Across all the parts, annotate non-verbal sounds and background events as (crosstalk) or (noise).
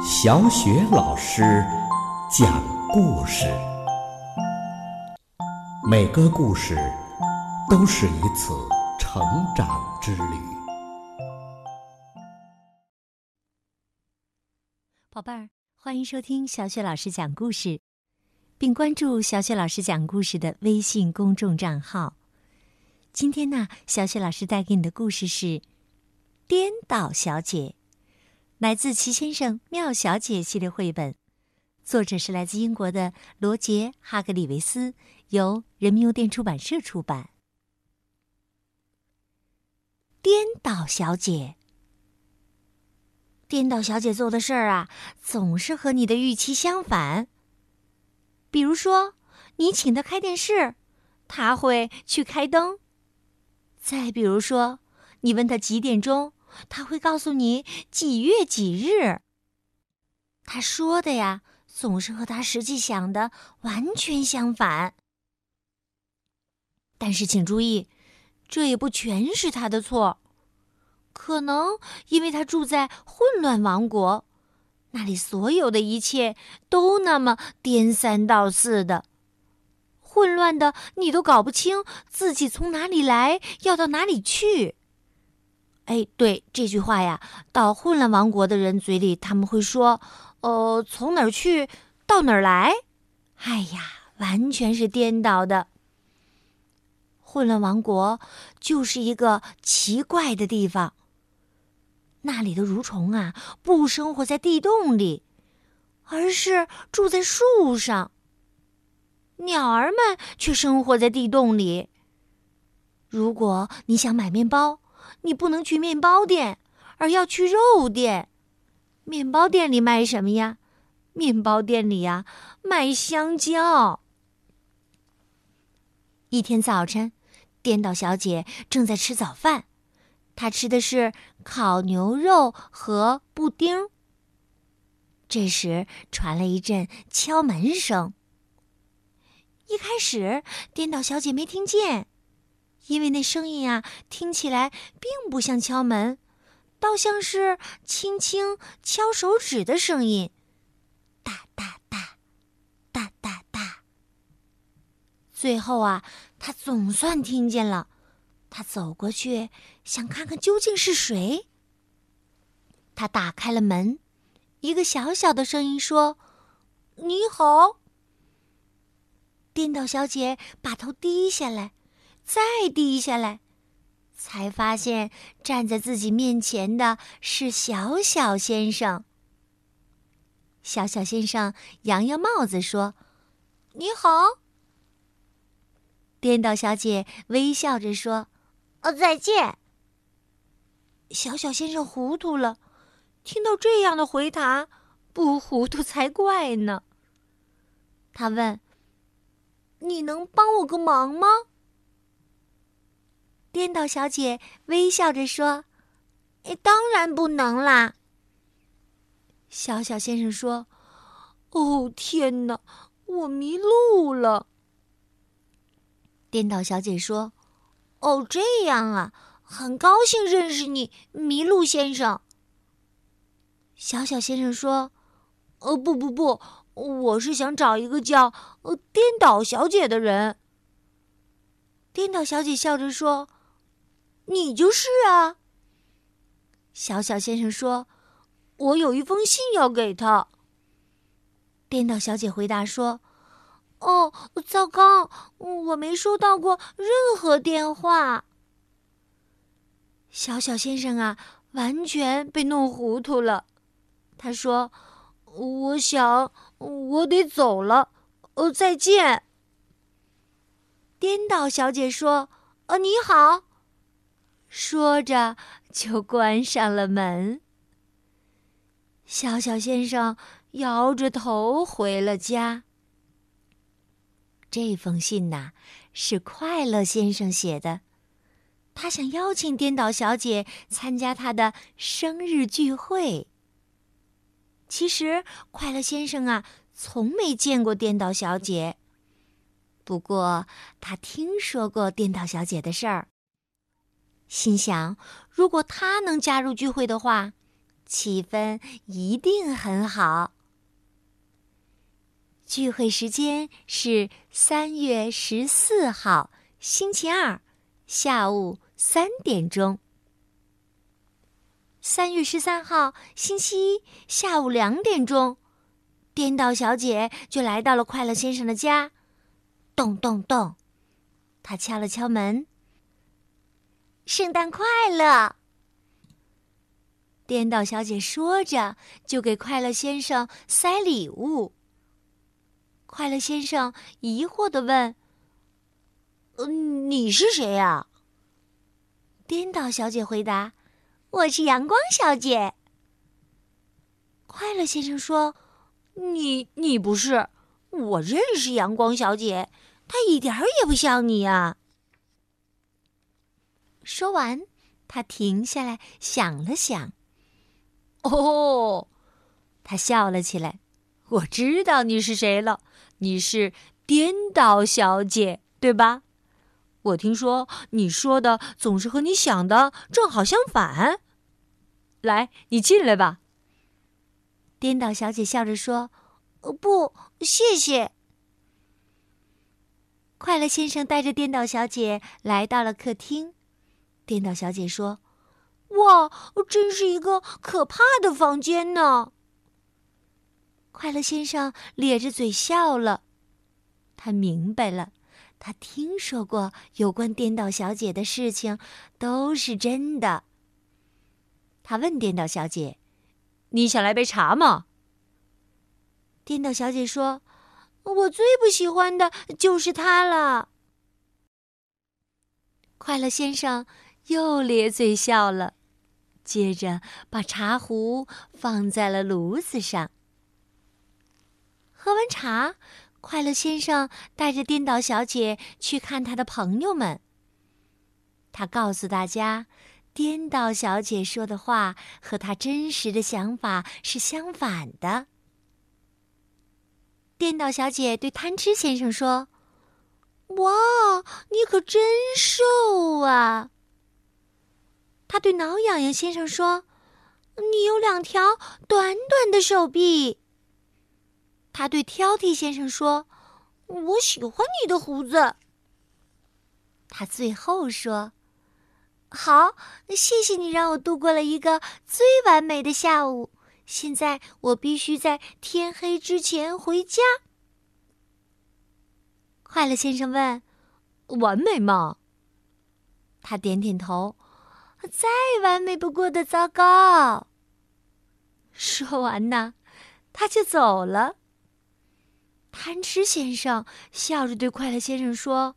小雪老师讲故事，每个故事都是一次成长之旅。宝贝儿，欢迎收听小雪老师讲故事，并关注小雪老师讲故事的微信公众账号。今天呢，小雪老师带给你的故事是《颠倒小姐》。来自《齐先生妙小姐》系列绘本，作者是来自英国的罗杰·哈格里维斯，由人民邮电出版社出版。颠倒小姐，颠倒小姐做的事儿啊，总是和你的预期相反。比如说，你请她开电视，她会去开灯；再比如说，你问她几点钟。他会告诉你几月几日。他说的呀，总是和他实际想的完全相反。但是请注意，这也不全是他的错。可能因为他住在混乱王国，那里所有的一切都那么颠三倒四的，混乱的你都搞不清自己从哪里来，要到哪里去。哎，对这句话呀，到混乱王国的人嘴里，他们会说：“呃，从哪儿去到哪儿来？”哎呀，完全是颠倒的。混乱王国就是一个奇怪的地方。那里的蠕虫啊，不生活在地洞里，而是住在树上。鸟儿们却生活在地洞里。如果你想买面包，你不能去面包店，而要去肉店。面包店里卖什么呀？面包店里呀，卖香蕉。一天早晨，颠倒小姐正在吃早饭，她吃的是烤牛肉和布丁。这时传来一阵敲门声。一开始，颠倒小姐没听见。因为那声音啊，听起来并不像敲门，倒像是轻轻敲手指的声音，哒哒哒，哒哒哒。最后啊，他总算听见了，他走过去想看看究竟是谁。他打开了门，一个小小的声音说：“你好。”颠倒小姐把头低下来。再低下来，才发现站在自己面前的是小小先生。小小先生扬扬帽子说：“你好。”颠倒小姐微笑着说：“哦，再见。”小小先生糊涂了，听到这样的回答，不糊涂才怪呢。他问：“你能帮我个忙吗？”颠倒小姐微笑着说：“哎，当然不能啦。”小小先生说：“哦，天哪，我迷路了。”颠倒小姐说：“哦，这样啊，很高兴认识你，麋鹿先生。”小小先生说：“呃，不不不，我是想找一个叫呃颠倒小姐的人。”颠倒小姐笑着说。你就是啊，小小先生说：“我有一封信要给他。”颠倒小姐回答说：“哦，糟糕，我没收到过任何电话。”小小先生啊，完全被弄糊涂了。他说：“我想我得走了，呃，再见。”颠倒小姐说：“呃，你好。”说着，就关上了门。小小先生摇着头回了家。这封信呐，是快乐先生写的，他想邀请颠倒小姐参加他的生日聚会。其实，快乐先生啊，从没见过颠倒小姐，不过他听说过颠倒小姐的事儿。心想，如果他能加入聚会的话，气氛一定很好。聚会时间是三月十四号星期二下午三点钟。三月十三号星期一下午两点钟，颠倒小姐就来到了快乐先生的家。咚咚咚，她敲了敲门。圣诞快乐！颠倒小姐说着，就给快乐先生塞礼物。快乐先生疑惑的问：“你是谁呀？”颠倒小姐回答：“我是阳光小姐。”快乐先生说：“你你不是？我认识阳光小姐，她一点儿也不像你啊。”说完，他停下来想了想。哦，他笑了起来。我知道你是谁了，你是颠倒小姐，对吧？我听说你说的总是和你想的正好相反。来，你进来吧。颠倒小姐笑着说：“不，谢谢。”快乐先生带着颠倒小姐来到了客厅。颠倒小姐说：“哇，真是一个可怕的房间呢！”快乐先生咧着嘴笑了，他明白了，他听说过有关颠倒小姐的事情，都是真的。他问颠倒小姐：“你想来杯茶吗？”颠倒小姐说：“我最不喜欢的就是它了。”快乐先生。又咧嘴笑了，接着把茶壶放在了炉子上。喝完茶，快乐先生带着颠倒小姐去看他的朋友们。他告诉大家，颠倒小姐说的话和他真实的想法是相反的。颠倒小姐对贪吃先生说：“哇，你可真瘦啊！”他对挠痒痒先生说：“你有两条短短的手臂。”他对挑剔先生说：“我喜欢你的胡子。”他最后说：“好，谢谢你让我度过了一个最完美的下午。现在我必须在天黑之前回家。”快乐先生问：“完美吗？”他点点头。再完美不过的糟糕。说完呢，他就走了。贪吃先生笑着对快乐先生说：“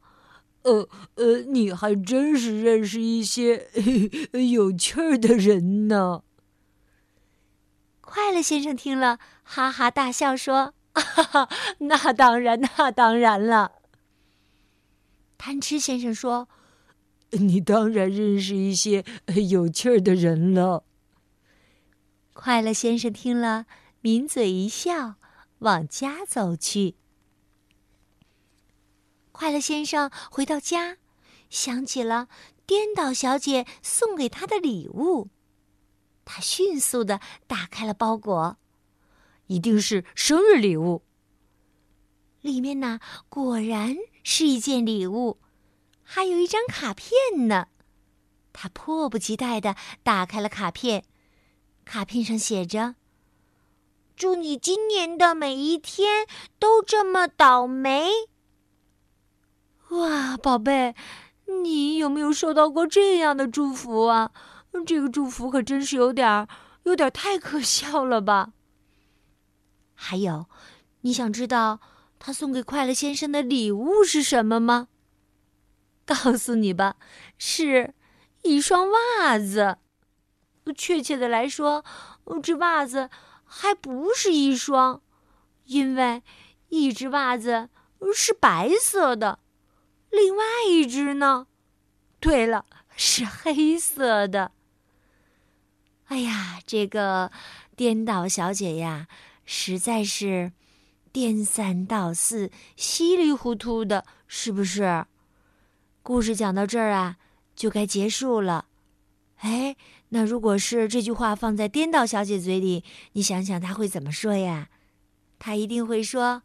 呃呃，你还真是认识一些 (laughs) 有趣儿的人呢。”快乐先生听了，哈哈大笑说：“哈哈，那当然，那当然了。”贪吃先生说。你当然认识一些有趣儿的人了。快乐先生听了，抿嘴一笑，往家走去。快乐先生回到家，想起了颠倒小姐送给他的礼物，他迅速的打开了包裹，一定是生日礼物。里面呢，果然是一件礼物。还有一张卡片呢，他迫不及待的打开了卡片。卡片上写着：“祝你今年的每一天都这么倒霉。”哇，宝贝，你有没有收到过这样的祝福啊？这个祝福可真是有点儿有点太可笑了吧？还有，你想知道他送给快乐先生的礼物是什么吗？告诉你吧，是一双袜子。确切的来说，这袜子还不是一双，因为一只袜子是白色的，另外一只呢，对了，是黑色的。哎呀，这个颠倒小姐呀，实在是颠三倒四、稀里糊涂的，是不是？故事讲到这儿啊，就该结束了。哎，那如果是这句话放在颠倒小姐嘴里，你想想她会怎么说呀？她一定会说：“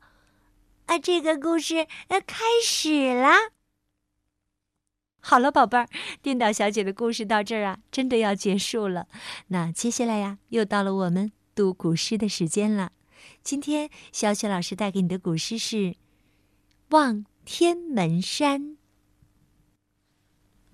啊，这个故事呃开始了。”好了，宝贝儿，颠倒小姐的故事到这儿啊，真的要结束了。那接下来呀，又到了我们读古诗的时间了。今天小雪老师带给你的古诗是《望天门山》。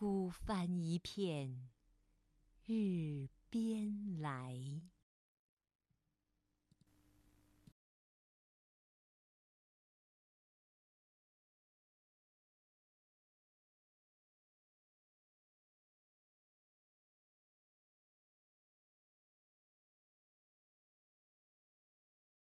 孤帆一片日边来。